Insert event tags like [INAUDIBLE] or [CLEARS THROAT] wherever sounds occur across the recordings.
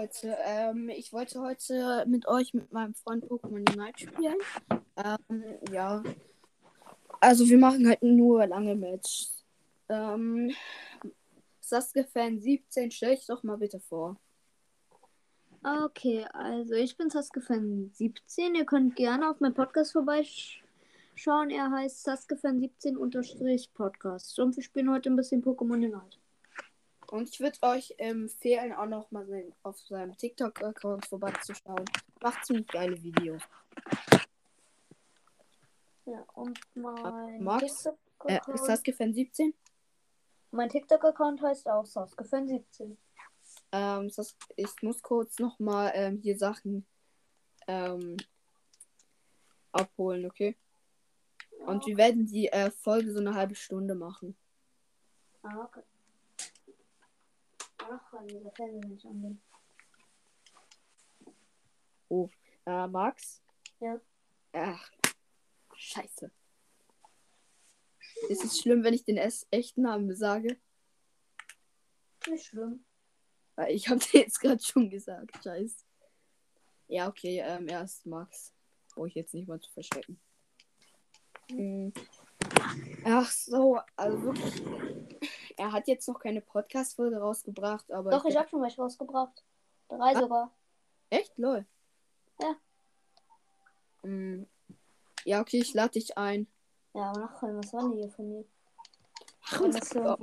Leute, ähm, ich wollte heute mit euch, mit meinem Freund Pokémon Unite spielen. Ähm, ja. Also wir machen halt nur lange Matches. Ähm, Sasuke Fan 17, stell dich doch mal bitte vor. Okay, also ich bin Sasuke Fan 17. Ihr könnt gerne auf meinem Podcast vorbeischauen. Er heißt Sasuke Fan 17 unterstrich Podcast. Und wir spielen heute ein bisschen Pokémon Unite. Und ich würde euch empfehlen, auch noch mal auf seinem TikTok-Account vorbeizuschauen. Macht ziemlich geile Videos. Ja, und mein Max? Äh, ist TikTok-Account Sasuke Fan 17? mein TikTok-Account heißt auch Sasuke Fan 17. Ähm, Sas ich muss kurz noch mal ähm, hier Sachen ähm, abholen, okay? Und wir werden die äh, Folge so eine halbe Stunde machen. Ah, okay. Ach, weil dieser Fernseher nicht angehen. Äh, Max? Ja. Ach, scheiße. Ist es schlimm, wenn ich den es echten Namen sage? Nicht schlimm. Weil ich habe [LAUGHS] dir jetzt gerade schon gesagt. Scheiße. Ja, okay, ähm, er ist Max. Brauche ich jetzt nicht mal zu verstecken. Hm. Ach so, also wirklich. Er hat jetzt noch keine Podcast-Folge rausgebracht, aber. Doch, ich hab schon welche rausgebracht. Drei Ah. sogar. Echt? Lol. Ja. Hm. Ja, okay, ich lade dich ein. Ja, aber nachher, was war denn hier von mir? Ach, Wenn das so ja.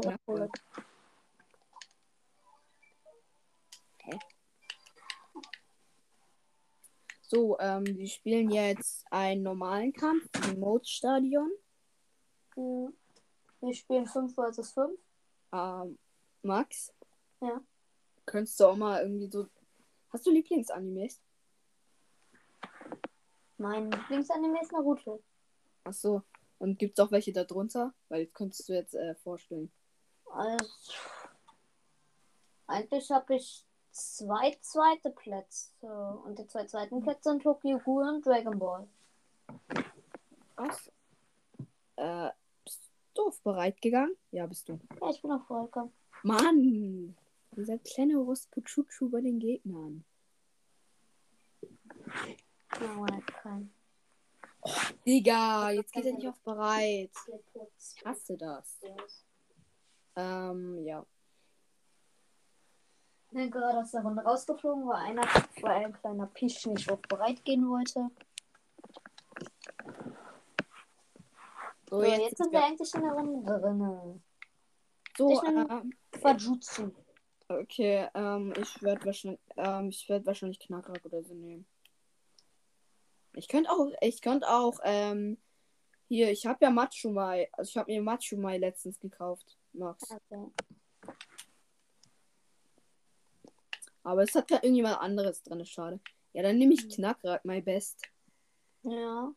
So, ähm, wir spielen jetzt einen normalen Kampf im Mode-Stadion. Hm. Wir spielen 5 vs 5. Ähm, Max? Ja. Könntest du auch mal irgendwie so. Hast du Lieblingsanimes? Mein Lieblingsanime ist Naruto. Ach so. Und gibt's auch welche da drunter? Weil das könntest du jetzt äh, vorstellen. Also, eigentlich habe ich zwei zweite Plätze. Und die zwei zweiten Plätze sind Tokyo Ghoul und Dragon Ball. Was? Äh, auf bereit gegangen? Ja, bist du. Ja, ich bin auch vollkommen. Mann! Dieser kleine Rospuchuchu bei den Gegnern. Keinen. Digga, jetzt geht er nicht auf bereit. Ich hasse das. Ähm, ja. Ich bin gerade aus der Runde rausgeflogen, weil einer, weil ein kleiner Pisch nicht auf bereit gehen wollte. So, jetzt, jetzt sind wir eigentlich in der Runde drin. so, ich bin- ähm, Quajutsu. okay, ähm, ich werde wahrscheinlich, ähm, ich werde wahrscheinlich Knackrack oder so nehmen. Ich könnte auch, ich könnte auch, ähm, hier, ich habe ja Machumai, also ich habe mir Machumai letztens gekauft, Max. Okay. Aber es hat ja irgendjemand anderes drin, schade. Ja, dann nehme ich Knackrack, my best. Ja.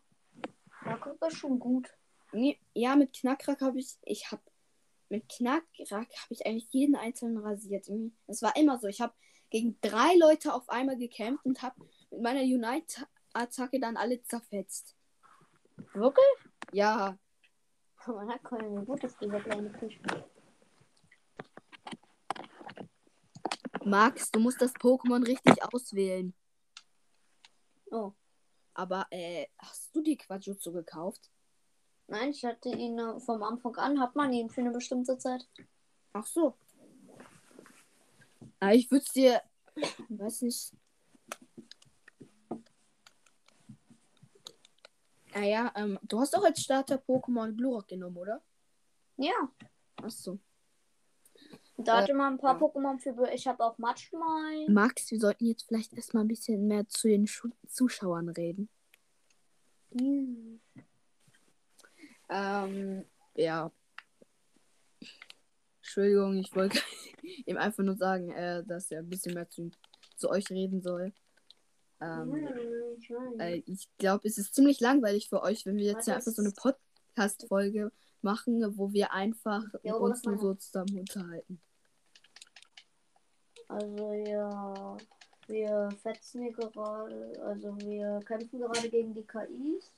Da kommt das schon gut. Nee, ja, mit Knackrack habe ich, ich habe, mit Knackrack habe ich eigentlich jeden einzelnen rasiert. Das war immer so. Ich habe gegen drei Leute auf einmal gekämpft und habe mit meiner Unite-Attacke dann alle zerfetzt. Wirklich? Ja, Man hat keine gut ist dieser kleine Fisch. Max, du musst das Pokémon richtig auswählen. Oh. Aber, äh, hast du die Quajutsu gekauft? Nein, ich hatte ihn äh, vom Anfang an, hat man ihn für eine bestimmte Zeit. Ach so. Ah, ich würde es dir, [CLEARS THROAT] weiß nicht. Naja, ähm, du hast auch als Starter Pokémon Glurak genommen, oder? Ja. Ach so. Da Äh, hatte man ein paar ja. Pokémon für. Ich habe auch Matschmai. Max, wir sollten jetzt vielleicht erstmal ein bisschen mehr zu den Schu Zuschauern reden. Hm. Ähm, ja. Entschuldigung, ich wollte [LAUGHS] ihm einfach nur sagen, äh, dass er ein bisschen mehr zu, zu euch reden soll. Ähm, Ich äh, ich glaube, es ist ziemlich langweilig für euch, wenn wir jetzt ja einfach so eine Podcast-Folge machen, wo wir einfach Ja, uns nur so zusammen unterhalten. Also ja, wir fetzen hier gerade, also wir kämpfen gerade gegen die KIs.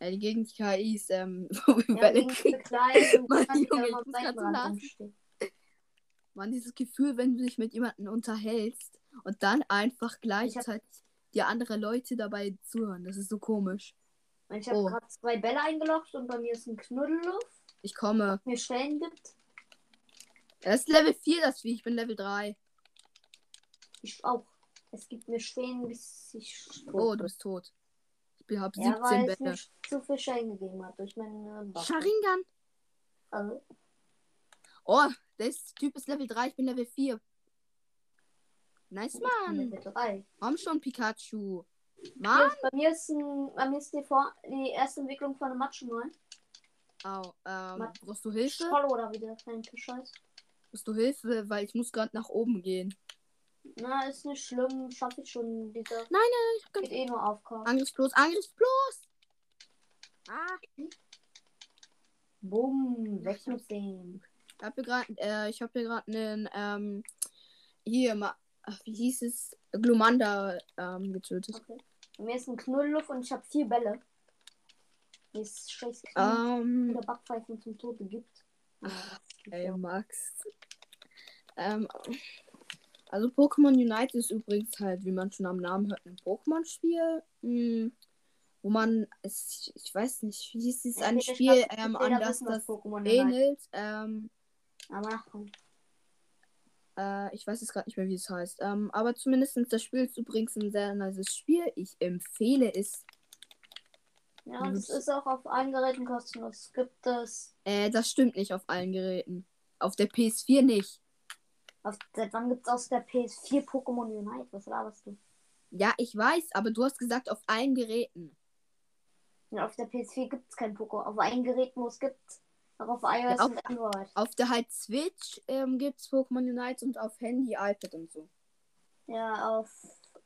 Äh, die gegen die KIs, ähm, [LAUGHS] wo wir Ja, Bälle kriegen. [LAUGHS] Mann, die Junge, ich muss grad so lachen. rumstehen. Man, dieses Gefühl, wenn du dich mit jemandem unterhältst und dann einfach gleichzeitig die andere Leute dabei zuhören. Das ist so komisch. Ich habe Oh. gerade zwei Bälle eingeloggt und bei mir ist ein Knuddelluft, Ich komme. mir Stellen gibt. Es ist Level 4, das Vieh. Ich bin Level 3. Ich auch. Es gibt mir Schwänen, bis ich Oh, du bist tot. Ich habe Ja, 17 weil es Bälle. mir zu viel Schellen gegeben hat durch meine Waffe. Sharingan. Also, Oh, der Typ ist Level 3. Ich bin Level 4. Nice, ich bin Mann. Level 3. Komm schon, Pikachu. Mann. bei mir ist, ein, bei mir ist die, Vor die erste Entwicklung von einem Matschen neu. Au, ähm, brauchst du Hilfe? Scholle oder wie der kleine Fisch heißt. Brauchst du Hilfe? Weil ich muss gerade nach oben gehen. Na, ist nicht schlimm, schaffe ich schon. Dieser Nein, nein, ich hab geht eh nur aufkaufen. Angriffsblos, Angriffsblos. Ah, Bumm, weg mit dem. ich habe hier gerade, äh, ich habe hier gerade einen, ähm, hier, ma, ach, wie hieß es? Glumanda, ähm, getötet. Okay. Bei mir ist ein Knuddelluft und ich habe vier Bälle. Mir ist scheiß Knie Ähm, oder Backpfeifen zum Tode gibt. Geht ey. Max. Ähm, also Pokémon Unite ist übrigens halt, wie man schon am Namen hört, ein Pokémon-Spiel. Hm, wo man, es, ich weiß nicht, wie hieß es, Ja, ein Spiel glaub, ähm, an das das ähnelt. Ähm, Aber. Äh, ich weiß jetzt gerade nicht mehr, wie es heißt. Ähm, aber zumindest das Spiel ist übrigens ein sehr nices Spiel. Ich empfehle es. Ja, und es ist auch auf allen Geräten kostenlos. Gibt es. Äh, das stimmt nicht auf allen Geräten. Auf der PS4 nicht. Auf, seit wann gibt es aus der PS4 Pokémon Unite? Was laberst du? Ja, ich weiß, aber du hast gesagt auf allen Geräten. Ja, auf der PS4 gibt es kein Pokémon. Auf allen Geräten, wo es gibt. Auch auf iOS auf- und Android. Auf der halt Switch ähm, gibt es Pokémon Unite und auf Handy, iPad und so. Ja, auf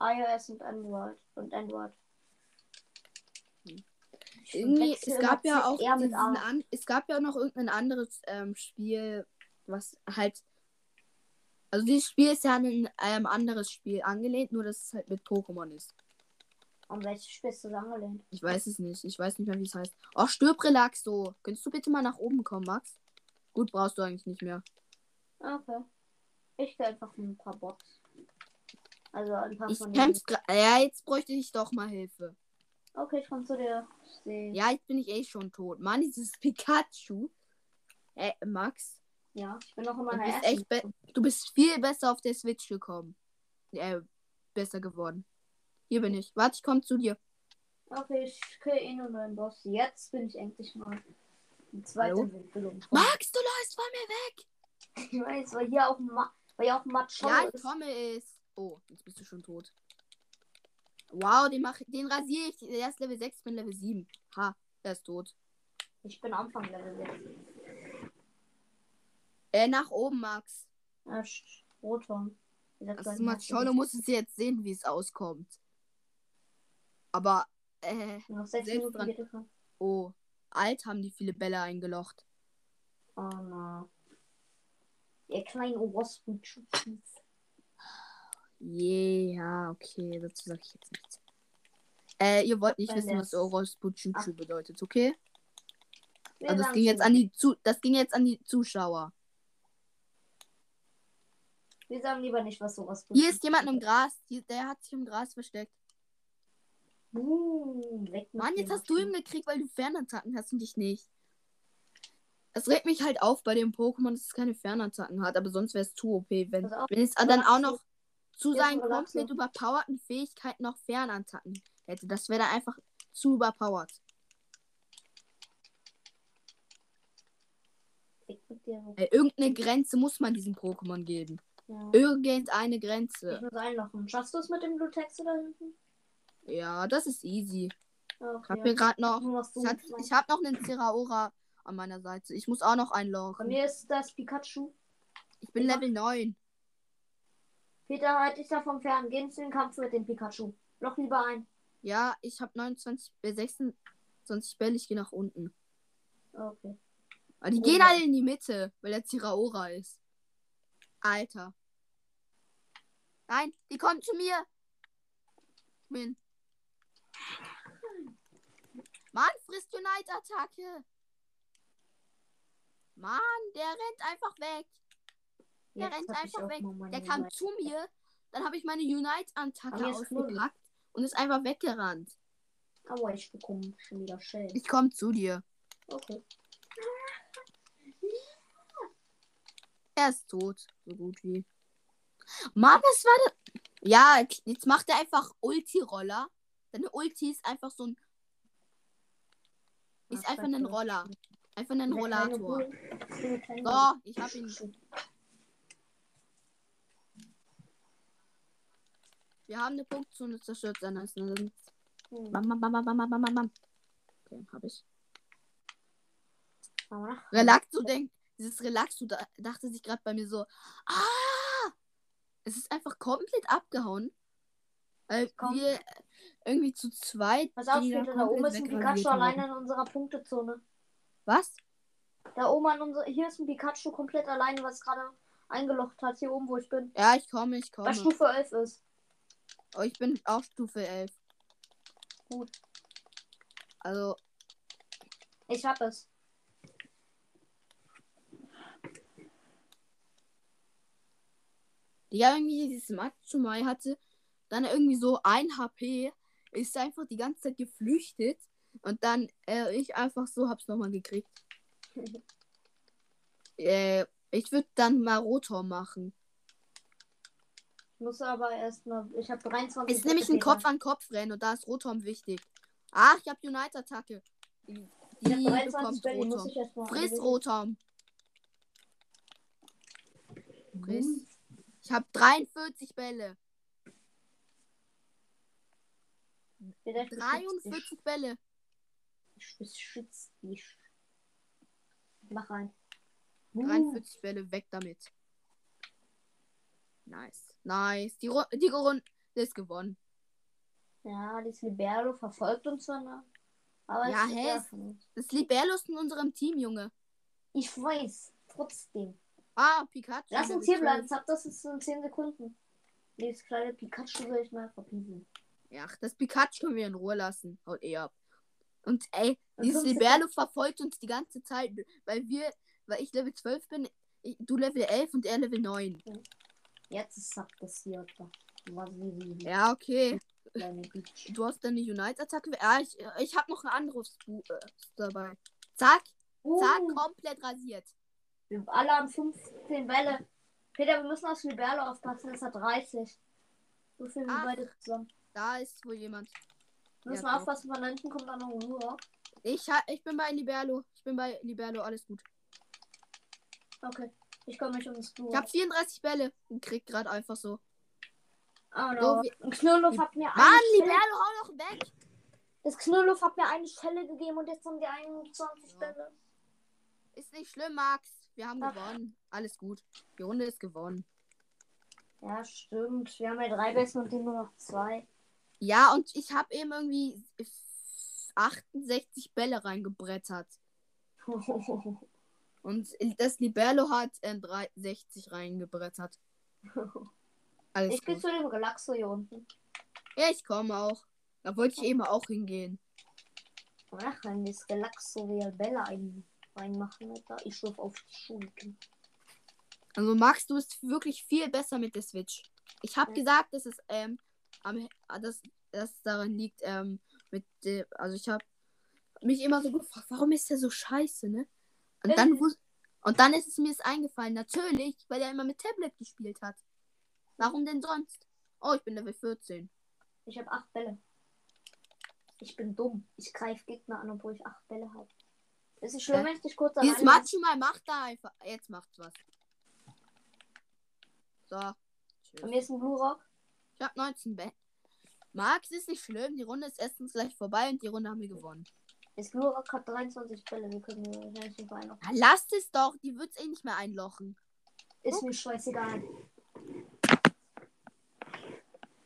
iOS und Android. Und Android. Irgendwie, es gab ja auch diesen an, es gab ja auch noch irgendein anderes ähm, Spiel, was halt also dieses Spiel ist ja an ein ähm, anderes Spiel angelehnt, nur dass es halt mit Pokémon ist. An welches Spiel ist das angelehnt? Ich weiß es nicht. Ich weiß nicht mehr, wie es heißt. Oh, stirb Relaxo. Könntest du bitte mal nach oben kommen, Max? Gut, brauchst du eigentlich nicht mehr. Okay. Ich gehe einfach ein paar Bots. Also ein paar Ich von kämpf Ja, jetzt bräuchte ich doch mal Hilfe. Okay, ich komm zu dir. Ja, jetzt bin ich eh schon tot. Mann, dieses Pikachu. Äh, Max, Ja, ich bin noch in du meiner bist ersten. echt be du bist viel besser auf der Switch gekommen. Äh, besser geworden. Hier bin ich. Warte, ich komme zu dir. Okay, ich kriege eh nur einen Boss. Jetzt bin ich endlich mal die zweite Hallo? Entwicklung. Max, du läufst von mir weg. [LAUGHS] Ich weiß, weil hier auch, Ma weil hier auch Matsch Ja, ist. ich komme es. Oh, jetzt bist du schon tot. Wow, den, mach, den rasiere ich. Der ist Level 6, ich bin Level 7. Ha, er ist tot. Ich bin Anfang Level 6. Äh, nach oben, Max. Äh, Sch- Rothorn. Dieser Das ist kleine mal Matsch- schon, du musst es jetzt sehen, wie es auskommt. Aber, äh, Noch sechs Minuten noch. oh, alt haben die viele Bälle eingelocht. Oh no. Ihr kleinen Orospen-Schutzies. Yeah, okay, dazu sag ich jetzt nichts. Äh, ihr wollt nicht wissen, was Orospuchuchu bedeutet, okay? Wir Also das ging jetzt an die zu das ging jetzt an die Zuschauer. Wir sagen lieber nicht, was sowas Hier ist jemand im Gras, der hat sich im Gras versteckt. Uh, Mann, jetzt hast du ihn gekriegt, weil du Fernattacken hast und ich nicht. Es regt mich halt auf bei dem Pokémon, dass es keine Fernattacken hat, aber sonst wäre es zu OP, wenn, auf, wenn es dann auch noch zu seinen komplett überpowerten Fähigkeiten noch Fernattacken hätte. Das wäre dann einfach zu überpowered. Ey, irgendeine Grenze muss man diesem Pokémon geben. Ja. Irgendeine Ich Grenze. muss einlochen. Schaffst du es mit dem Blutex da hinten? Ja, das ist easy. Okay. Ich hab mir gerade noch. Ich, hat, ich habe noch einen Zeraora an meiner Seite. Ich muss auch noch Bei einloggen. mir ist das Pikachu. Ich bin Ja. Level 9. Peter, halt dich davon fern. Geh in den Kampf mit dem Pikachu. Loch lieber ein. Ja, ich habe 29, äh, 26 Bälle. Ich gehe nach unten. Okay. Aber die Oh gehen alle in die Mitte, weil der Zeraora ist. Alter. Nein, die kommen zu mir. Min. Mann, frisst Unite-Attacke. Mann, der rennt einfach weg. Der Jetzt rennt einfach weg. Der kam Seite. zu mir, dann habe ich meine Unite-Attacke ausgepackt und ist einfach weggerannt. Aber ich bekomme schon wieder Shell. Ich komme zu dir. Okay. Er ist tot, so gut wie. Mann, was war das? Ja, jetzt macht er einfach Ulti-Roller. Seine Ulti ist einfach so ein. Ist Ach, einfach ein. Roller. Einfach ein Rollator. So, ich hab ihn. Wir haben eine Punktzone zerstört. Dann ist eine. Hm. Bam, bam, bam, bam, bam, bam, bam. Okay, hab ich. Relaxo denkt, dieses Relaxo da, dachte sich gerade bei mir so, ah, es ist einfach komplett abgehauen. Weil Komm. wir irgendwie zu zweit. Pass auf, Peter, da oben ist ein Pikachu alleine in unserer Punktezone. Was? Da oben an unser, hier ist ein Pikachu komplett alleine, was gerade eingelocht hat, hier oben, wo ich bin. Ja, ich komme, ich komme. Was Stufe 11 ist. Oh, ich bin auf Stufe 11. Gut. Also, Ich hab es. Ja, irgendwie dieses Matsumai hatte dann irgendwie so ein HP, ist einfach die ganze Zeit geflüchtet und dann äh, ich einfach so hab's nochmal gekriegt. [LAUGHS] äh, ich würde dann mal Rotor machen. Ich muss aber erstmal. Ich habe 23. Ist nämlich ein. Kopf an Kopf rennen und da ist Rotom wichtig. Ach, ich habe Unite-Attacke. Die, die 23 bekommt die Rotom. Friss Rotom. Friss. Ich habe 43 Bälle. Peter, ich beschütze dich. 43 Bälle. Ich beschütze dich. Mach rein. 43 Bälle, weg damit. Nice. Nice. Die, Ru die Runde ist gewonnen. Ja, das Libero verfolgt uns zwar noch. Aber Ja, es hä? Das Libello ist in unserem Team, Junge. Ich weiß. Trotzdem. Ah, Pikachu. Lass uns hier 12. bleiben. Zack, das ist in 10 Sekunden. Dieses kleine Pikachu will ich mal verpiesen. Ja, das Pikachu können wir in Ruhe lassen. Haut eh ab. Und ey, Und dieses 15 Liberlo verfolgt uns die ganze Zeit, weil wir, weil ich Level 12 bin, ich, du Level 11 und er Level 9. Jetzt ist Zack das hier. Die Ja, okay. Du hast deine Unite-Attacke. Ja, ich, ich habe noch ein anderes Bu äh, dabei. Zack, zack, Uh, komplett rasiert. Wir alle haben 15 Bälle. Peter, wir müssen aufs Liberlo aufpassen. Es hat 30. So viel wie beide zusammen. Da ist wohl jemand. Wir müssen Ja, doch. aufpassen, von hinten kommt dann noch Uhr. Ich, ich bin bei Liberlo. Ich bin bei Liberlo, alles gut. Okay. Ich komme nicht um das Uhr. Ich habe 34 Bälle und krieg gerade einfach so. Oh So no. Knurrluff hat mir Mann, Liberlo, hau noch weg. Das Knurrluff hat mir eine Schelle gegeben und jetzt haben die 21 Ja. Bälle. Ist nicht schlimm, Max. Wir haben Ach. gewonnen. Alles gut. Die Runde ist gewonnen. Ja, stimmt. Wir haben ja drei Bässe und die nur noch zwei. Ja, und ich habe eben irgendwie 68 Bälle reingebrettert. [LAUGHS] Und das Liberlo hat äh, 60 reingebrettert. Alles ich gehe gut. zu dem Relaxo hier unten. Ja, ich komme auch. Da wollte ich eben auch hingehen. Ach, wenn das Relaxo Real Bälle ein, reinmachen, Alter. Ich schluf auf die Schulter. Also Max, du bist wirklich viel besser mit der Switch. Ich habe Ja. gesagt, dass es ähm, am, dass das daran liegt ähm, mit der, also ich habe mich immer so gefragt, warum ist der so scheiße, ne? Und dann und dann ist es mir eingefallen, natürlich, weil er immer mit Tablet gespielt hat. Warum denn sonst? Oh, ich bin Level 14. Ich habe acht Bälle. Ich bin dumm. Ich greife Gegner an, obwohl ich acht Bälle habe. Ist es schlimm, Hä? wenn ich dich kurz Dieses alleine- Matschumal macht da einfach. Jetzt macht's was. So. Tschüss. Bei mir ist ein Blue Rock. Ich hab 19 Bälle. Max ist nicht schlimm. Die Runde ist erstens gleich vorbei und die Runde haben wir gewonnen. Das Blue Rock hat 23 Bälle. Wir können wahrscheinlich nicht mehr einlochen. Ja, lasst es doch. Die wird's eh nicht mehr einlochen. Ist mir scheißegal.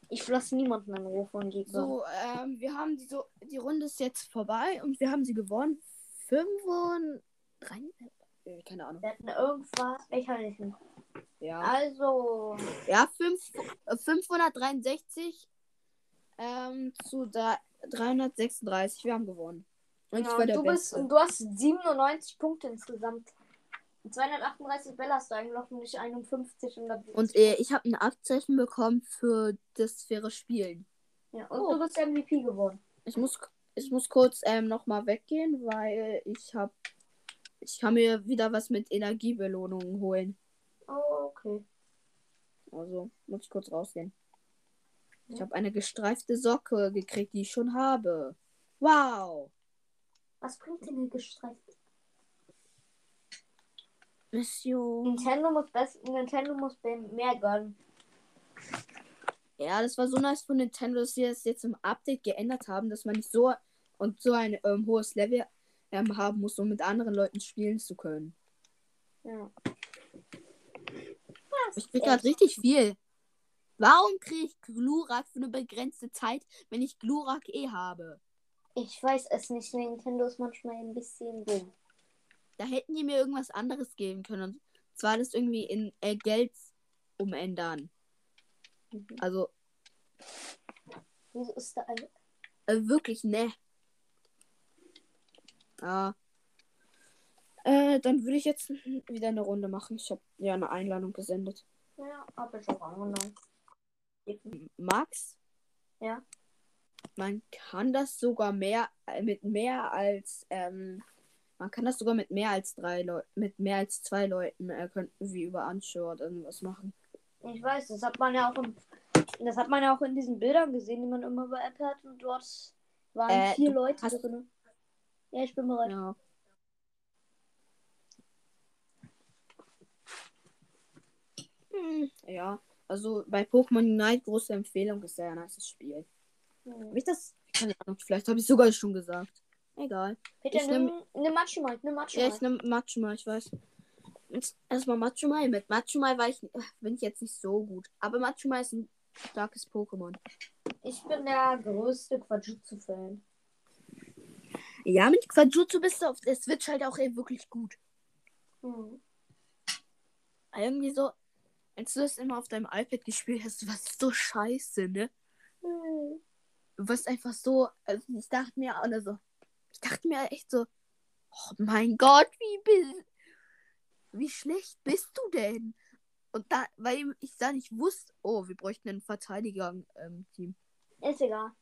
Ich lasse niemanden Ruf von Gegner. So, ähm, wir haben die so. Die Runde ist jetzt vorbei und wir haben sie gewonnen. 5 und 3. Äh, keine Ahnung. Wir hatten irgendwas lächerlichen. Ja. Also, Ja, 5, äh, 563 ähm, zu da- 336. Wir haben gewonnen. Und ich ja, du, bist, du hast 97 Punkte insgesamt. 238 Bälle hast du eingeloggt und nicht 51. Und, Und äh, ich habe ein Abzeichen bekommen für das faire Spielen. ja, und oh. du bist MVP geworden. Ich muss, ich muss kurz ähm, nochmal weggehen, weil ich habe. Ich kann mir wieder was mit Energiebelohnungen holen. Oh, okay. Also muss ich kurz rausgehen. Ich habe eine gestreifte Socke gekriegt, die ich schon habe. Wow. Was bringt denn eine gestreifte? Mission. Nintendo muss, best Nintendo muss mehr gönnen. Ja, das war so nice von Nintendo, dass sie das jetzt im Update geändert haben, dass man nicht so und so ein ähm, hohes Level ähm, haben muss, um mit anderen Leuten spielen zu können. Ja. Ich krieg gerade richtig viel. Warum kriege ich Glurak für eine begrenzte Zeit, wenn ich Glurak eh habe? Ich weiß es nicht. Nintendo ist manchmal ein bisschen dumm. Da hätten die mir irgendwas anderes geben können. Und zwar das irgendwie in äh, Geld umändern. Mhm. Also Wieso ist da eine. äh, wirklich, ne. Ja. Äh, dann würde ich jetzt wieder eine Runde machen. Ich habe ja eine Einladung gesendet. Ja, hab ich auch angenommen. Max? Ja. Man kann das sogar mehr äh, mit mehr als ähm, man kann das sogar mit mehr als drei Leuten, mit mehr als zwei Leuten äh, könnten wir über Anschauer irgendwas machen. Ich weiß, das hat man ja auch im, das hat man ja auch in diesen Bildern gesehen, die man immer bei App hat und dort waren Äh, vier Leute hast- drin. Ja, ich bin bereit. Ja. Hm, ja, also bei Pokémon Unite große Empfehlung ist sehr ein nice Spiel. Hm. Hab ich das? Keine Ahnung, vielleicht habe ich sogar schon gesagt. Egal. Peter, Ich nimm, nimm Matschumai, nimm Ja, Matschumai. ich nehme Machumai, ich weiß. Erstmal Machumai. Mit Machumai war ich, bin ich jetzt nicht so gut. Aber Machumai ist ein starkes Pokémon. Ich bin der größte Quajutsu-Fan. Ja, mit Quajutsu bist du auf der Switch halt auch ey, wirklich gut. Hm. Irgendwie so, als du das immer auf deinem iPad gespielt hast, du warst so scheiße, ne? Hm. Du warst einfach so, also ich dachte mir, oder so, ich dachte mir echt so, oh mein Gott, wie, bi- wie schlecht bist du denn? Und da, weil ich da nicht wusste, oh, wir bräuchten einen Verteidiger-Team. Ist egal.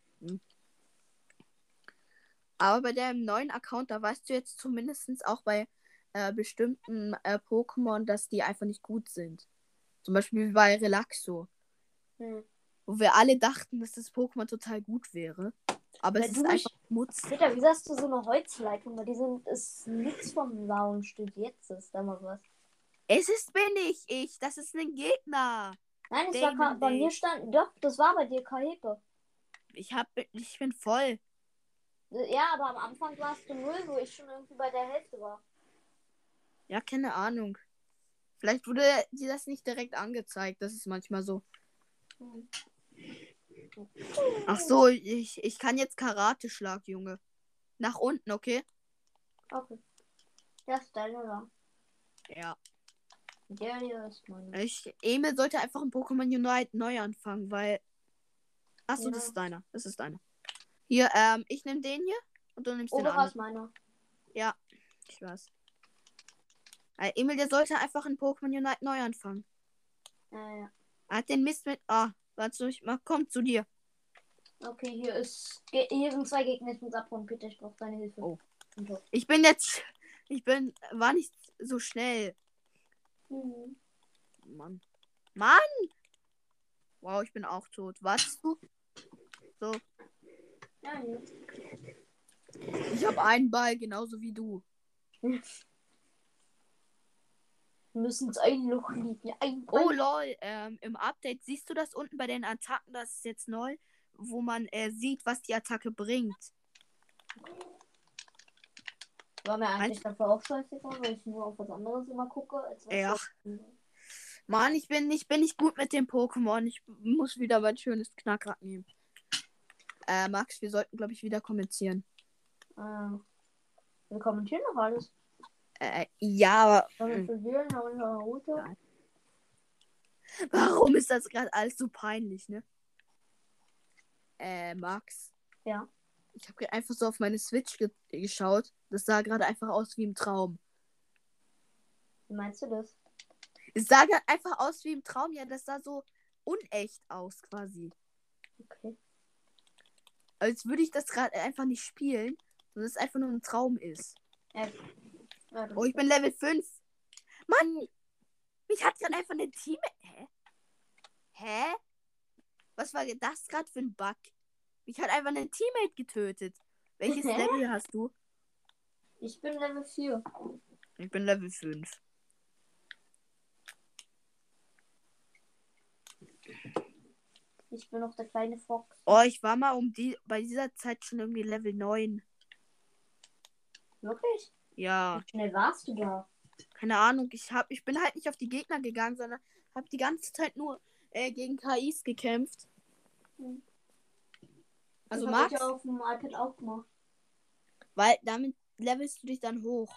Aber bei dem neuen Account, da weißt du jetzt zumindest auch bei äh, bestimmten äh, Pokémon, dass die einfach nicht gut sind. Zum Beispiel bei Relaxo. Hm. Wo wir alle dachten, dass das Pokémon total gut wäre. Aber Weil es ist einfach Mutz. Peter, wieso hast du so eine Holzleitung? Weil die sind, ist nichts vom Stück. Jetzt ist da mal was. Es ist bin ich, ich. Das ist ein Gegner. Nein, es war Damon bei mir stand, doch, das war bei dir Kahepe. Ich hab, ich bin voll. Ja, aber am Anfang warst du null, wo ich schon irgendwie bei der Hälfte war. Ja, keine Ahnung. Vielleicht wurde dir das nicht direkt angezeigt. Das ist manchmal so. Hm. Ach so, ich, ich kann jetzt Karate-Schlag, Junge. Nach unten, okay? Okay. Das ist deine da. Ja. Der hier ist meine. Ich, Emil sollte einfach in Pokémon Unite neu anfangen, weil. Achso, Ja. das ist deiner. Das ist deiner. Hier, ähm, ich nehme den hier und du nimmst den Obere ist anderen. meiner. Ich weiß. Äh, Emil, der sollte einfach in Pokémon Unite neu anfangen. Ja, ja. Er hat den Mist mit. Ah, warte, ich mach, komm zu dir. Okay, hier ist. Hier sind zwei Gegner, ich muss abhauen, Peter, ich brauche deine Hilfe. Oh. Ich bin jetzt. Ich bin. War nicht so schnell. Mhm. Mann. Mann! Wow, ich bin auch tot. Wartest du? So. Hier. Ich habe einen Ball, genauso wie du. [LAUGHS] Müssen ins ein Loch liegen. Ein Oh lol, ähm, im Update siehst du das unten bei den Attacken, das ist jetzt neu, wo man äh, sieht, was die Attacke bringt. War mir eigentlich Meinst- dafür auch scheißegal, weil ich nur auf was anderes immer gucke. Ja. Mann, ich bin, ich bin nicht gut mit dem Pokémon. Ich muss wieder mein schönes Knackrad nehmen. Äh, Max, wir sollten, glaube ich, wieder kommentieren. Äh, wir kommentieren noch alles. Äh, ja, aber? Ja. warum ist das gerade alles so peinlich, ne? Äh, Max. Ja. Ich habe einfach so auf meine Switch ge geschaut. Das sah gerade einfach aus wie im Traum. Wie meinst du das? Es sah halt einfach aus wie im Traum. Ja, das sah so unecht aus quasi. Okay. Als würde ich das gerade einfach nicht spielen, sondern es einfach nur ein Traum ist. Ja, ja, das Oh, ich bin Level 5. Mann! Mich hat gerade einfach eine Team. Hä? Hä? Was war das gerade für ein Bug? Mich hat einfach ein Teammate getötet. Welches Hä? Level hast du? Ich bin Level 4. Ich bin Level 5. Ich bin noch der kleine Fox. Oh, ich war mal um die bei dieser Zeit schon irgendwie Level 9. Wirklich? Ja, Wie schnell warst du da? keine Ahnung. Ich hab, ich bin halt nicht auf die Gegner gegangen, sondern habe die ganze Zeit nur äh, gegen KIs gekämpft. Hm. Also das Max, ich ja auf dem iPad auch gemacht. weil damit levelst du dich dann hoch.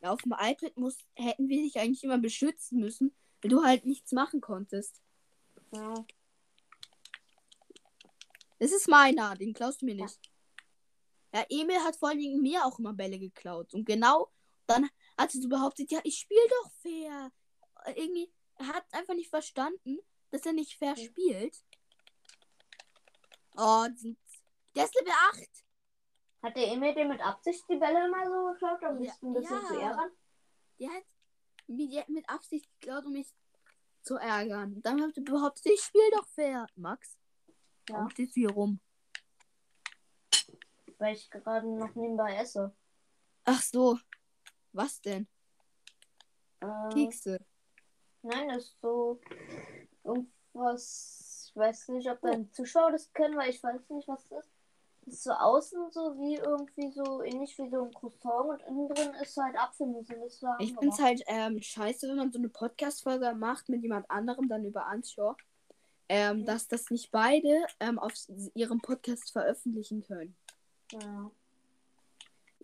Ja, auf dem iPad muss, hätten wir dich eigentlich immer beschützen müssen, weil du halt nichts machen konntest. Ja. Das ist meiner, den klaust du mir nicht. Ja, Emil hat vor allen Dingen mir auch immer Bälle geklaut. Und genau dann hat sie so behauptet, ja, ich spiele doch fair. Irgendwie, er hat einfach nicht verstanden, dass er nicht fair spielt. Oh, der ist Level 8. Hat der Emil dir mit Absicht die Bälle immer so geklaut, um dich Ja, ein bisschen ja. zu ärgern? Der hat mir mit Absicht geklaut, um mich zu ärgern. Dann hat er behauptet, ich spiele doch fair. Max, Ja. warum stehst du hier rum? Weil ich gerade noch nebenbei esse. Ach so. Was denn? Äh, Kekse. Nein, das ist so irgendwas. Ich weiß nicht, ob deine Zuschauer das kennen, weil ich weiß nicht, was das ist. Das ist so außen so wie irgendwie so ähnlich wie so ein Croissant und innen drin ist halt Apfelmus Ich finde es halt ähm, scheiße, wenn man so eine Podcast-Folge macht mit jemand anderem, dann über Anschau, ähm, Mhm. dass das nicht beide ähm, auf ihrem Podcast veröffentlichen können. Ja.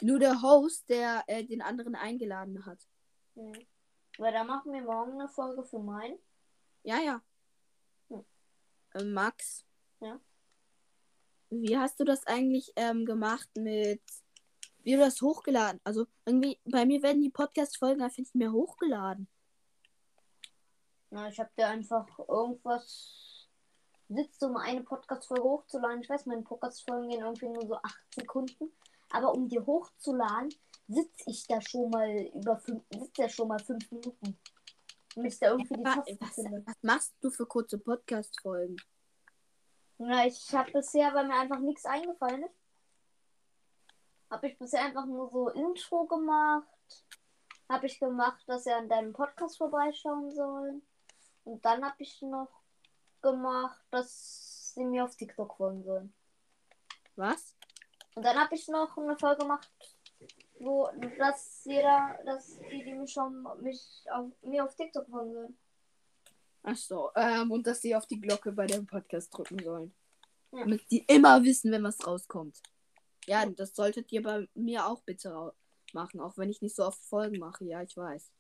Nur der Host, der äh, den anderen eingeladen hat. ja. Weil da machen wir morgen eine Folge für meinen. Ja, ja. Hm. Äh, Max. Ja? Wie hast du das eigentlich ähm, gemacht mit. Wie du das hochgeladen? Also irgendwie, bei mir werden die Podcast-Folgen einfach nicht mehr hochgeladen. Na, ich habe dir einfach irgendwas sitzt, um eine Podcast-Folge hochzuladen. Ich weiß, meine Podcast-Folgen gehen irgendwie nur so 8 Sekunden. Aber um die hochzuladen, sitze ich da schon mal über fünf, sitze da schon mal 5 Minuten. Damit da irgendwie die Wa- Taste Was, was machst du für kurze Podcast-Folgen? Na, ich habe bisher, weil mir einfach nichts eingefallen ist, habe ich bisher einfach nur so Intro gemacht. Habe ich gemacht, dass sie an deinem Podcast vorbeischauen sollen. Und dann habe ich noch gemacht, dass sie mir auf TikTok folgen sollen. Was? Und dann habe ich noch eine Folge gemacht, wo dass jeder, dass die, die mich schon mich auf, mir auf TikTok folgen sollen. Ach so, ähm, und dass sie auf die Glocke bei dem Podcast drücken sollen. Ja. Damit die immer wissen, wenn was rauskommt. Ja, das solltet ihr bei mir auch bitte machen, auch wenn ich nicht so oft Folgen mache. Ja, ich weiß.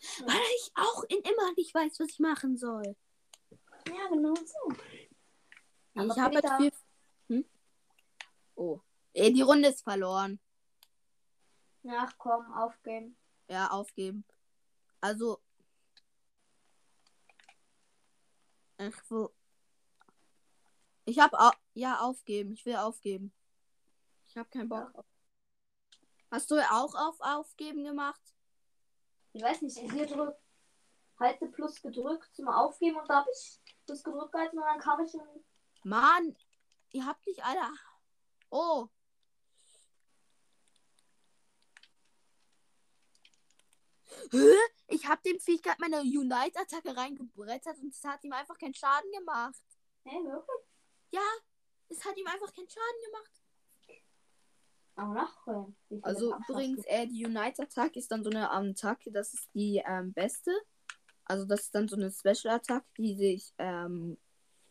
Ja. Weil ich auch in immer nicht weiß, was ich machen soll. Ja, genau so. Aber ich habe jetzt Peter- viel. Hm? Oh. Ey, die Runde ist verloren. Ach komm, aufgeben. Ja, aufgeben. Also. Ich will. Ich hab au ja aufgeben. Ich will aufgeben. Ich habe keinen Bock. Hast du auch auf aufgeben gemacht? Ich weiß nicht, hier drückt halte Plus gedrückt zum Aufgeben und da habe ich das gedrückt gehalten und dann kam ich in. Mann, ihr habt nicht alle. Oh. Hä? Ich hab dem Viech gerade meine Unite-Attacke reingebrettert und es hat ihm einfach keinen Schaden gemacht. Hä, wirklich? Ja, es hat ihm einfach keinen Schaden gemacht. Aber nachholen. Also übrigens, äh, die Unite-Attacke ist dann so eine Attacke, das ist die ähm, beste. Also das ist dann so eine Special-Attacke, die sich ähm,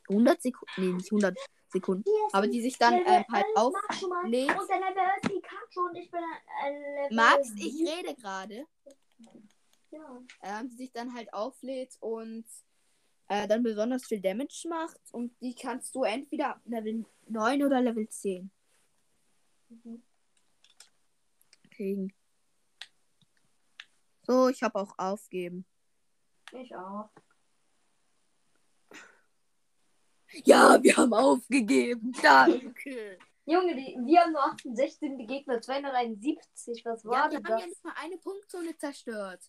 100 Sekunden, nee, nicht 100 Sekunden, aber die sich dann ähm, halt 11 auf... Max schon mal. lädt. Und der Level ist Pikachu und ich bin ein. Max, ich rede gerade. Ja. ähm, die sich dann halt auflädt und äh, dann besonders viel Damage macht. Und die kannst du entweder ab Level 9 oder Level 10 Mhm. kriegen. So, ich habe auch aufgeben. Ich auch. Ja, wir haben aufgegeben. Danke. [LAUGHS] Junge, die, wir haben nur 68, die Gegner 271. Was ja, war wir denn haben ja das? nicht mal eine Punktzone zerstört.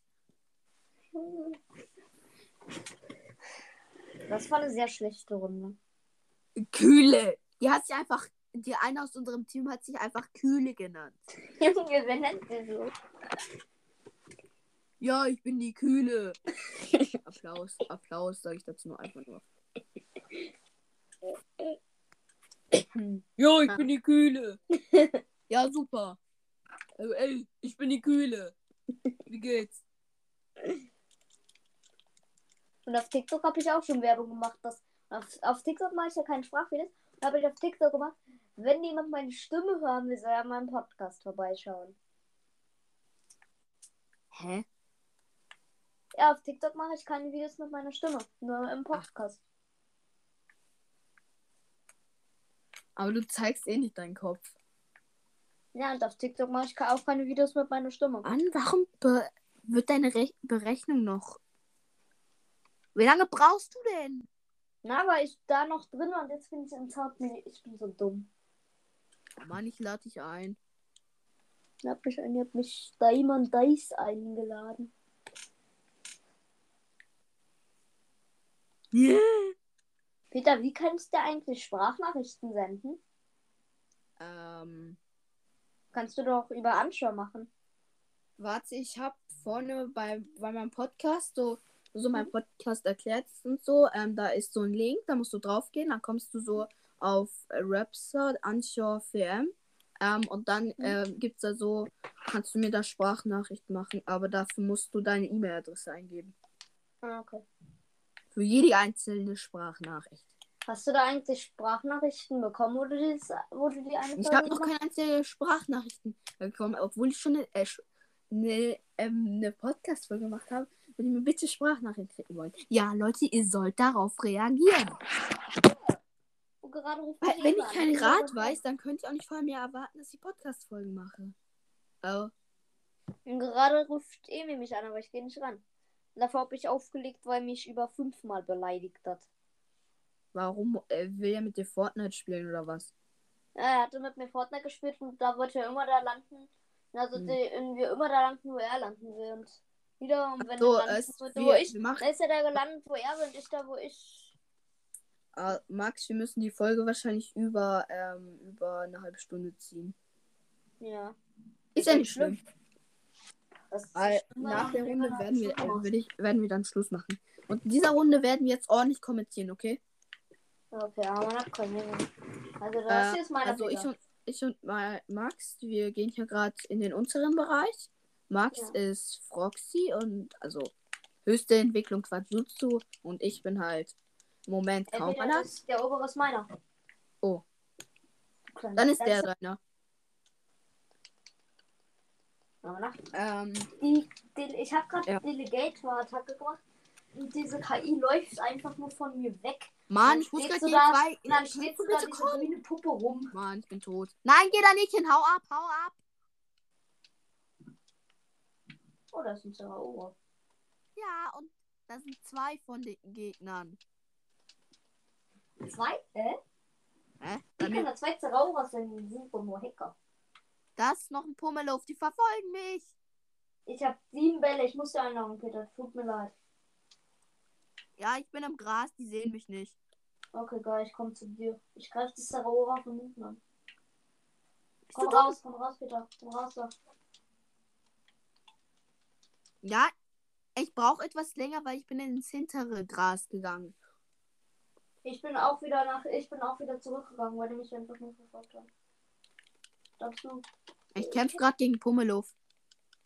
Das war eine sehr schlechte Runde. Kühle. Die hat sich einfach, die eine aus unserem Team hat sich einfach Kühle genannt. [LAUGHS] Junge, wer nennt die so? Ja, ich bin die Kühle. [LAUGHS] Applaus, Applaus, sage ich dazu nur einfach nur. Ja, ich bin die Kühle. [LAUGHS] Ja, super. Also, ey, ich bin die Kühle. Wie geht's? Und auf TikTok habe ich auch schon Werbung gemacht. Dass, auf, auf TikTok mache ich ja keinen Sprachvideos. Da habe ich auf TikTok gemacht, wenn jemand meine Stimme hören will, soll er an meinem Podcast vorbeischauen. Hä? Ja, auf TikTok mache ich keine Videos mit meiner Stimme. Nur im Podcast. Aber du zeigst eh nicht deinen Kopf. Ja, und auf TikTok mache ich auch keine Videos mit meiner Stimme. Mann, warum wird deine Re Berechnung noch? Wie lange brauchst du denn? Na, weil ich da noch drin war und jetzt bin ich im Soundmenü. Ich bin so dumm. Mann, ich lade dich ein. Ich hab mich, ich hab mich Diamond Dice eingeladen. [LAUGHS] Peter, wie kannst du eigentlich Sprachnachrichten senden? Ähm, Kannst du doch über Anschau machen. warte, ich habe vorne bei, bei meinem Podcast so, so mein Podcast erklärt und so, ähm, da ist so ein Link, da musst du draufgehen, dann kommst du so auf äh, Rapstar, Anchor FM. Ähm, und dann ähm, gibt's da so, kannst du mir da Sprachnachrichten machen, aber dafür musst du deine E-Mail-Adresse eingeben. Ah, okay. Für jede einzelne Sprachnachricht. Hast du da eigentlich Sprachnachrichten bekommen, wo du, dieses, wo du die eine Ich habe noch keine einzige Sprachnachrichten bekommen, obwohl ich schon eine, äh, eine, ähm, eine Podcast-Folge gemacht habe. Wenn ihr mir bitte Sprachnachrichten schicken wollt. Ja, Leute, ihr sollt darauf reagieren. Weil, wenn ich keinen Rat weiß, dann könnt ihr auch nicht von mir erwarten, dass ich Podcast-Folgen mache. Oh. Und gerade ruft Emi mich an, aber ich gehe nicht ran. Davor habe ich aufgelegt, weil mich über fünfmal beleidigt hat. Warum äh, will er mit dir Fortnite spielen oder was? Ja, Er hatte mit mir Fortnite gespielt und da wollte er immer da landen. Also Hm. die, irgendwie immer da landen, wo er landen will. Und wieder, und wenn So, er landen es, wir, wo ich. wir machen, Da ist er da gelandet, wo er will und ich da, wo ich. äh, Max, wir müssen die Folge wahrscheinlich über, ähm, über eine halbe Stunde ziehen. Ja. Ist ja nicht schlimm. Schlimm, nach der Runde werden wir, äh, ich, werden wir dann Schluss machen. Und in dieser Runde werden wir jetzt ordentlich kommentieren, okay? Okay, aber keine Also Äh, das hier ist meine also ich und, ich und Ma- Max, wir gehen hier gerade in den unteren Bereich. Max Ja. ist Froxy und also höchste Entwicklung Quadzutsu und ich bin halt im Moment kaum Entweder einer. ist der obere ist meiner. Oh. Dann ist der Scheiße. deiner. Ähm, Die, die, ich habe gerade Ja. Delegator-Attacke gemacht. Und diese KI läuft einfach nur von mir weg. Mann, ich muss gerade so da- zwei. Dann steht du so da diese grüne Puppe rum. Mann, ich bin tot. Nein, geh da nicht hin. Hau ab, hau ab. Oh, das ist ein Zeraora. Ja, und da sind zwei von den Gegnern. Zwei? Äh? Hä? Wie kann da zwei Zerauras sein? Die sind doch nur Hacker. Das ist noch ein Pummeluff, die verfolgen mich. Ich habe sieben Bälle. Ich muss dir einloggen, Peter. Tut mir leid. Ja, ich bin im Gras, die sehen mich nicht. Okay, geil. Ich komme zu dir. Ich greife das Zeraora von hinten an. Bist Komm raus, komm raus, Peter. Komm raus da. Ja, ich brauche etwas länger, weil ich bin ins hintere Gras gegangen. Ich bin auch wieder nach. Ich bin auch wieder zurückgegangen, weil die mich einfach nur verfolgt haben. Glaubst du? Ich kämpfe gerade gegen Pummeluff.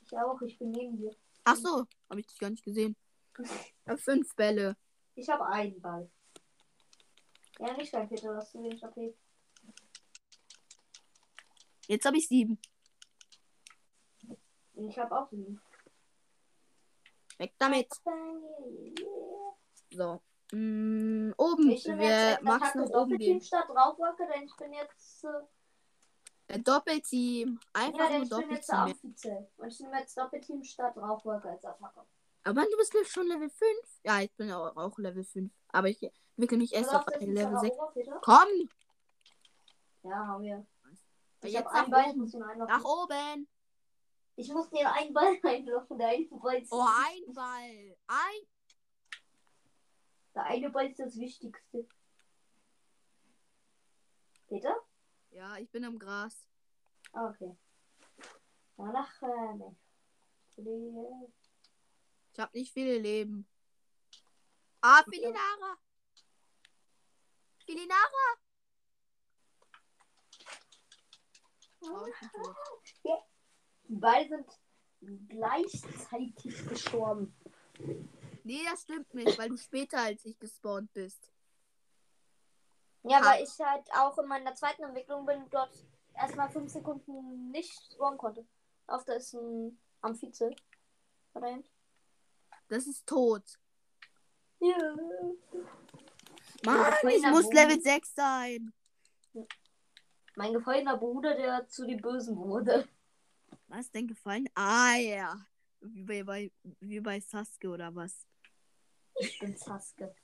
Ich auch. Ich bin neben dir. Ach so, habe ich dich gar nicht gesehen. [LAUGHS] Fünf Bälle. Ich habe einen Ball. Ja, nicht dein Peter, das ist zu wenig AP. Jetzt habe ich sieben. Ich habe auch sieben. Weg damit. So. Mm, oben. Ich Wir jetzt Attacke nach oben gehen. statt Raufwacke, denn ich bin jetzt. Äh, Doppelteam. Einfach Ja, nur Doppelteam. Und ich nehme jetzt Doppelteam statt Rauchwolke als Attacke. Aber du bist schon Level 5. Ja, ich bin auch, auch Level 5. Aber ich entwickle mich erst Pass auf auf, Level aber 6. Ober. Komm! Ja, haben wir. Ich jetzt nach ich oben. muss ihn einlochen. Nach oben. Ich muss dir einen Ball [LAUGHS] einlochen. Der eine Ball ist, Oh, ein Ball. Ein. der eine Ball ist das Wichtigste. Peter? Ja, ich bin am Gras. Okay. Danach, äh, Ich habe nicht viele Leben. Ah, Filinara. Filinara. Oh. Die beiden sind gleichzeitig gestorben. Nee, das stimmt nicht, weil du später als ich gespawnt bist. Ja, weil ich halt auch in meiner zweiten Entwicklung bin und dort erstmal fünf Sekunden nicht spawnen konnte. Auf da ist ein Amphize. Das ist tot. Ja. Mann, ich muss. Level 6 sein. Mein gefallener Bruder, der zu den Bösen wurde. Was denn gefallen? Ah, ja. Wie bei, wie bei Sasuke oder was? Ich bin Saske.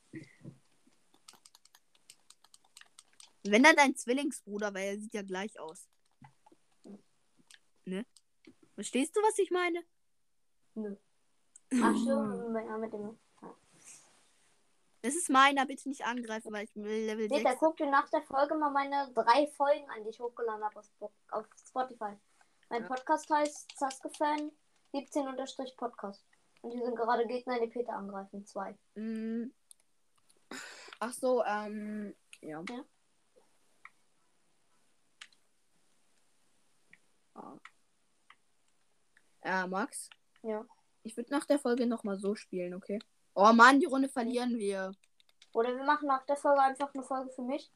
Wenn dann dein Zwillingsbruder, weil er sieht ja gleich aus. Ne? Verstehst du, was ich meine? Nö. Ach stimmt, [LAUGHS] ja, mit dem. Das ist meiner, bitte nicht angreifen, weil ich will Level Peter, 6. guck dir nach der Folge mal meine drei Folgen an, die ich hochgeladen habe auf Spo- auf Spotify. Mein Ja. Podcast heißt Saske-Fan 17-Podcast. Und die sind gerade Gegner, die Peter angreifen. Zwei. Mm. Ach so, ähm, ja. Ja. Ah. Äh, Max, Ja. ich würde nach der Folge nochmal so spielen, okay? Oh Mann, die Runde verlieren wir. Oder wir machen nach der Folge einfach eine Folge für mich.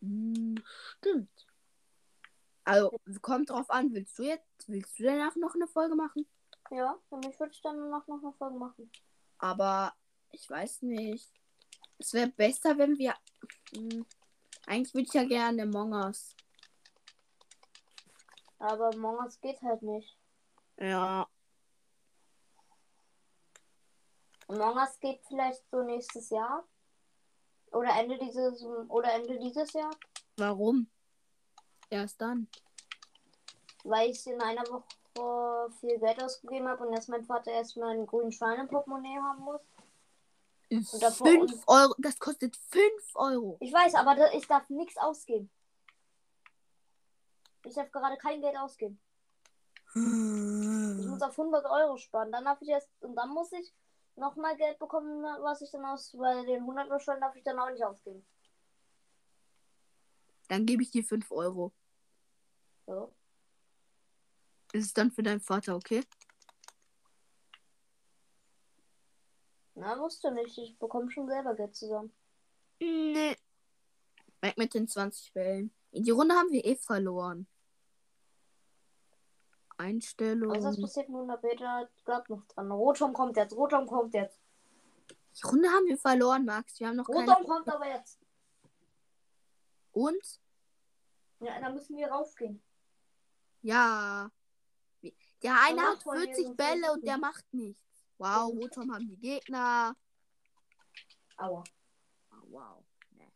Hm, stimmt. Also, kommt drauf an, willst du jetzt, willst du danach noch eine Folge machen? Ja, für mich würde ich dann danach noch eine Folge machen. Aber ich weiß nicht. Es wäre besser, wenn wir. Hm, eigentlich würde ich ja gerne Among Us. Aber morgens geht halt nicht. Ja. Among geht vielleicht so nächstes Jahr. Oder Ende dieses oder Ende dieses Jahr. Warum? Erst dann. Weil ich in einer Woche viel Geld ausgegeben habe und jetzt mein Vater erstmal einen grünen Schein im Portemonnaie haben muss. davor- 5 Euro. Das kostet 5 Euro. Ich weiß, aber da- ich darf nichts ausgeben. Ich darf gerade kein Geld ausgeben. Ich muss auf 100 Euro sparen. Dann darf ich erst und dann muss ich nochmal Geld bekommen, was ich dann aus, weil den 100 Euro Schein darf ich dann auch nicht ausgeben. Dann gebe ich dir 5 Euro. So. Ist es dann für deinen Vater, okay? Na, musst du nicht. Ich bekomme schon selber Geld zusammen. Nee. Weg mit den 20 Bällen. In die Runde haben wir eh verloren. Einstellung. Was ist passiert mit 100 Meter? Glaubt noch dran. Rotom kommt jetzt. Rotom kommt jetzt. Die Runde haben wir verloren, Max. Wir haben noch keine. Rotom kommt aber jetzt. Und? Ja, da müssen wir raufgehen. Ja. Der eine hat von mir 40 so Bälle und 40. der macht nichts. Wow, Rotom haben die Gegner. Aua. Oh, wow. Nee.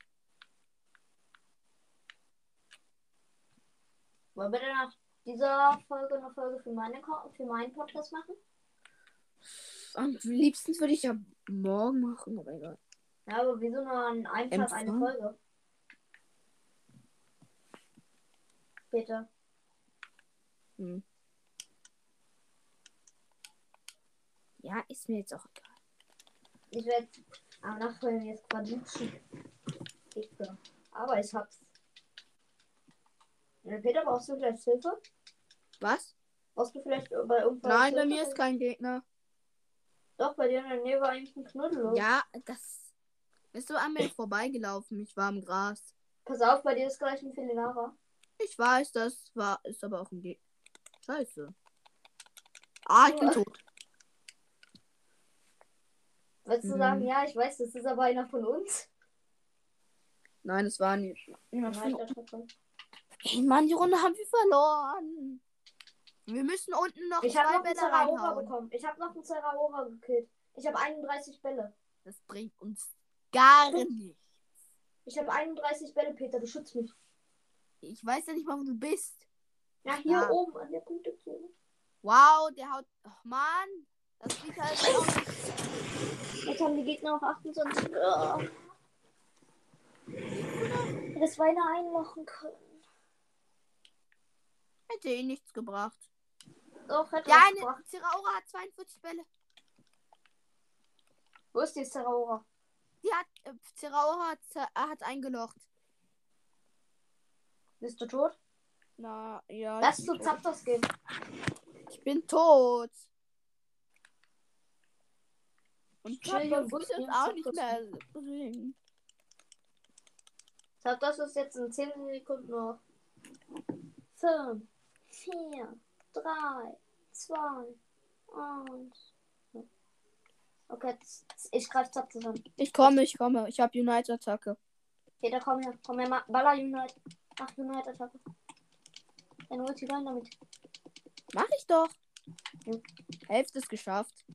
Wollen wir denn nach dieser Folge eine Folge für, meine, für meinen Podcast machen? Am liebsten würde ich ja morgen machen, aber egal. Ja, aber wieso nur an einem Tag eine? Folge? Bitte. Hm. Ja, ist mir jetzt auch egal. Ich werde am Nachhinein jetzt. Egal. Aber ich hab's. Ja, Peter, brauchst du vielleicht Hilfe? Was? Brauchst du vielleicht bei irgendwas Nein, bei mir ist kein Gegner. Doch, bei dir in der Nähe war eigentlich ein Knuddel. Ja, das ist so an mir vorbeigelaufen. Ich war im Gras. Pass auf, bei dir ist gleich ein Felinara. Ich weiß, das war, ist aber auch ein Gegner. Scheiße. Ah, ich bin tot. Willst du Mhm. sagen, ja, ich weiß, das ist aber einer von uns? Nein, es war nicht. Ja, Leiter-Attacke. Ey, Mann, die Runde haben wir verloren. Wir müssen unten noch Ich zwei habe noch einen Bälle reinhauen. bekommen. Ich habe noch einen Zeraora gekillt. Ich habe 31 Bälle. Das bringt uns gar nichts. Ich habe 31 Bälle, Peter. Beschütz mich. Ich weiß ja nicht mal, wo du bist. Ja, hier Ja. oben an der Punktezone. Wow, der haut. Ach, Mann. Das sieht halt aus. Jetzt haben die Gegner auch 28. Oh. Das Weine einmachen können. Hätte eh nichts gebracht. Doch, hätte Der was eine. Zeraora hat 42 Bälle. Wo ist die Zeraora? Die hat, äh, Zeraora hat, er hat eingelocht. Bist du tot? Na, ja. Lass zu Zapdos gehen. ich bin tot. Und Zapdos ja, uns auch nicht mehr bringen. Zapdos ist jetzt in 10 Sekunden noch. 5, 4, 3, 2, 1. Okay, jetzt- ich greife Zapdos an. Ich komme, ich komme. Ich habe Unite-Attacke. Peter, komm her. Komm her, Baller Unite. Ach, Unite-Attacke. Dein Ulti rein damit. Mach ich doch. Hm. Hälfte ist geschafft.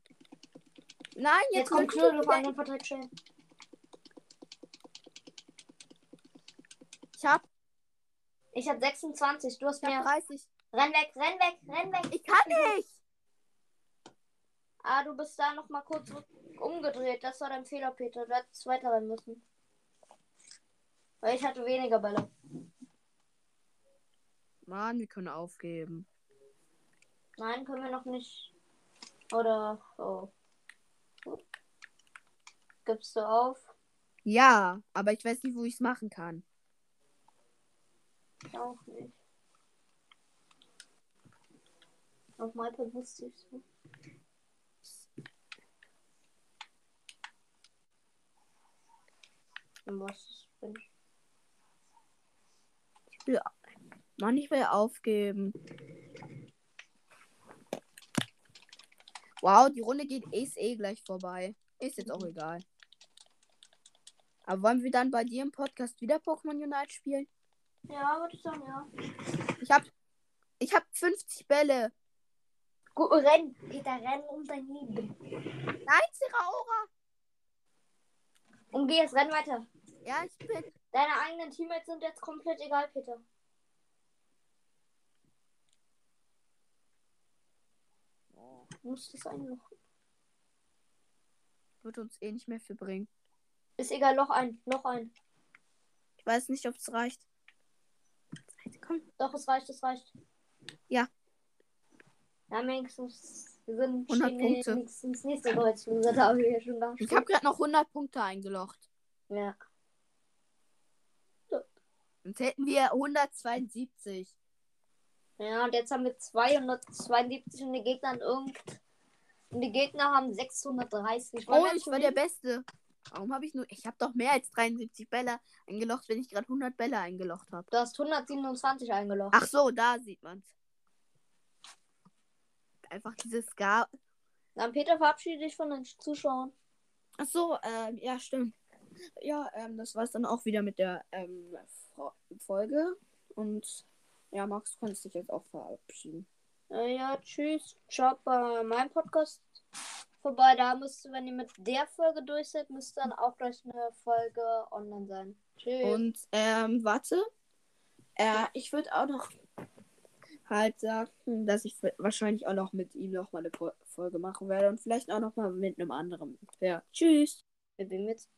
Nein, jetzt, Jetzt kommt Knödel auf einen Shane. Ich hab, Ich hab 26, du hast ich mehr. 30. Renn weg, renn weg, renn weg. Ich kann nicht. Ah, du bist da noch mal kurz umgedreht. Das war dein Fehler, Peter. Du hättest weiter rennen müssen. Weil ich hatte weniger Bälle. Mann, wir können aufgeben. Nein, können wir noch nicht. Oder. Oh. Gibst du auf? Ja, aber ich weiß nicht, wo ich es machen kann. Ich auch nicht. Auf MyPad wusste ich so. Was bin ich? Ich will, Mann, ich will aufgeben. Wow, die Runde geht ist eh gleich vorbei. Ist jetzt auch egal. Aber wollen wir dann bei dir im Podcast wieder Pokémon Unite spielen? Ja, würde ich sagen, ja. Ich hab, ich hab 50 Bälle. Gut, renn, Peter, renn um dein Leben. Nein, Zeraora. Umgeh jetzt, renn weiter. Ja, ich bin. Deine eigenen Teammates sind jetzt komplett egal, Peter. Du musst das einloch. Wird uns eh nicht mehr viel bringen. Ist egal, Loch ein, Loch ein. Ich weiß nicht, ob es reicht. Komm. Doch, es reicht, es reicht. Ja. Ja, wenigstens, wir sind 100 stehen Punkte. wenigstens nicht so Kreuzloser, da habe ich ja schon gar Ich habe gerade noch 100 Punkte eingelocht. Ja. Sonst hätten wir 172. Ja, und jetzt haben wir 272 und die Gegner haben irgend. Und die Gegner haben 630. Oh, Wollen wir ich war der? Beste. Warum habe ich nur. Ich habe doch mehr als 73 Bälle eingelocht, wenn ich gerade 100 Bälle eingelocht habe. Du hast 127 eingeloggt. Ach so, da sieht man's. Einfach dieses Gar. Dann Peter, verabschiede dich von den Zuschauern. Ach so, ähm, ja, stimmt. Ja, ähm, das war's dann auch wieder mit der ähm, Folge. Und ja, Max, du kannst dich jetzt auch verabschieden. Äh, ja, tschüss. Schaut bei meinem Podcast vorbei. Da müsste, wenn ihr mit der Folge durch seid, müsste dann auch gleich eine Folge online sein. Tschüss. Und ähm, warte. Äh, ich würde auch noch halt sagen, dass ich wahrscheinlich auch noch mit ihm noch mal eine Fo- Folge machen werde und vielleicht auch noch mal mit einem anderen. Ja, tschüss. Mit wem jetzt?